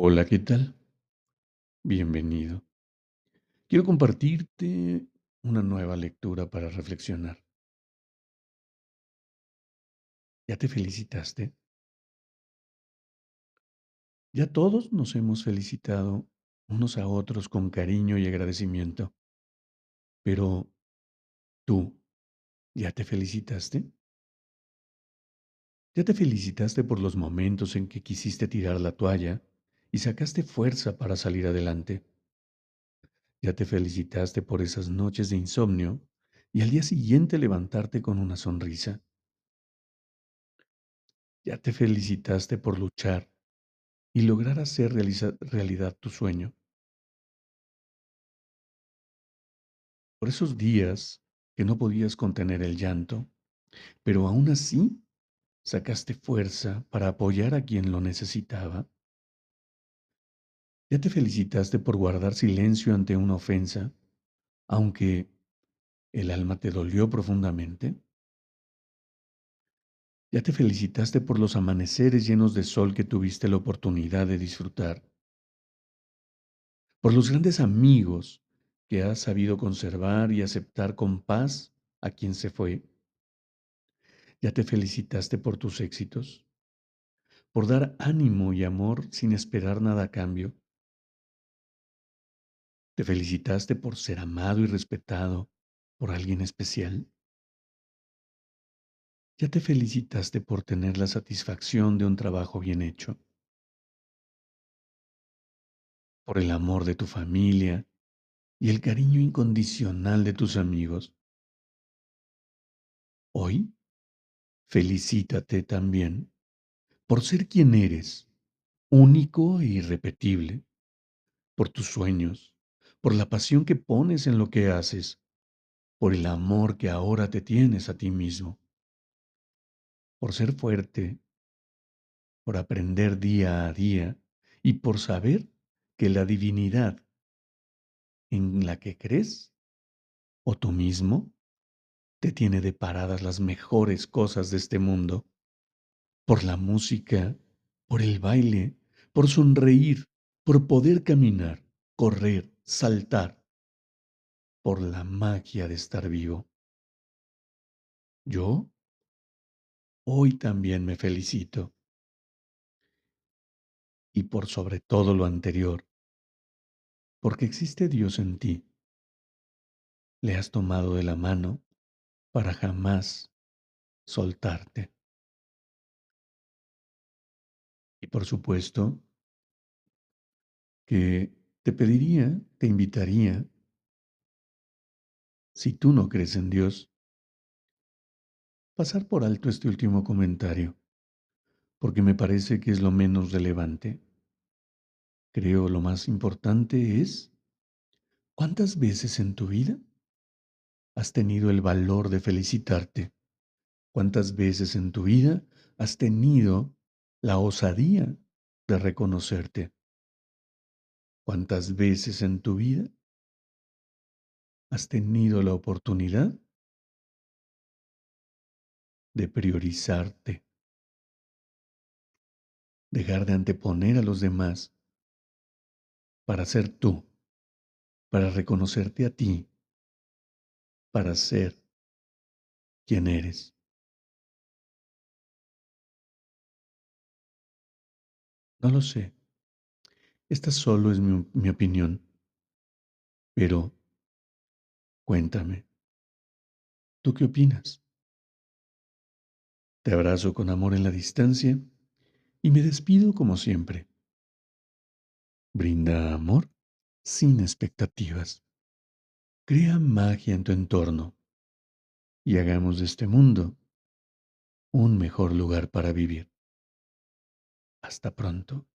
Hola, ¿qué tal? Bienvenido. Quiero compartirte una nueva lectura para reflexionar. ¿Ya te felicitaste? Ya todos nos hemos felicitado unos a otros con cariño y agradecimiento. Pero, ¿tú ya te felicitaste? ¿Ya te felicitaste por los momentos en que quisiste tirar la toalla y sacaste fuerza para salir adelante. Ya te felicitaste por esas noches de insomnio y al día siguiente levantarte con una sonrisa. Ya te felicitaste por luchar y lograr hacer realidad tu sueño. Por esos días que no podías contener el llanto, pero aún así sacaste fuerza para apoyar a quien lo necesitaba. ¿Ya te felicitaste por guardar silencio ante una ofensa, aunque el alma te dolió profundamente? ¿Ya te felicitaste por los amaneceres llenos de sol que tuviste la oportunidad de disfrutar? Por los grandes amigos que has sabido conservar y aceptar con paz a quien se fue? ¿Ya te felicitaste por tus éxitos? ¿Por dar ánimo y amor sin esperar nada a cambio? ¿Te felicitaste por ser amado y respetado por alguien especial? ¿Ya te felicitaste por tener la satisfacción de un trabajo bien hecho? ¿Por el amor de tu familia y el cariño incondicional de tus amigos? Hoy, felicítate también por ser quien eres, único e irrepetible, por tus sueños, por la pasión que pones en lo que haces, por el amor que ahora te tienes a ti mismo, por ser fuerte, por aprender día a día y por saber que la divinidad en la que crees o tú mismo te tiene deparadas las mejores cosas de este mundo, por la música, por el baile, por sonreír, por poder caminar, correr, saltar por la magia de estar vivo. Yo hoy también me felicito. Y por sobre todo lo anterior, porque existe Dios en ti. Le has tomado de la mano para jamás soltarte. Y por supuesto que te pediría, te invitaría si tú no crees en Dios, pasar por alto este último comentario, porque me parece que es lo menos relevante. Creo lo más importante es, ¿cuántas veces en tu vida has tenido el valor de felicitarte? ¿Cuántas veces en tu vida has tenido la osadía de reconocerte? ¿Cuántas veces en tu vida has tenido la oportunidad de priorizarte, dejar de anteponer a los demás para ser tú, para reconocerte a ti, para ser quien eres. No lo sé. Esta solo es mi, opinión. Pero Cuéntame, ¿tú qué opinas? Te abrazo con amor en la distancia y me despido como siempre. Brinda amor sin expectativas. Crea magia en tu entorno y hagamos de este mundo un mejor lugar para vivir. Hasta pronto.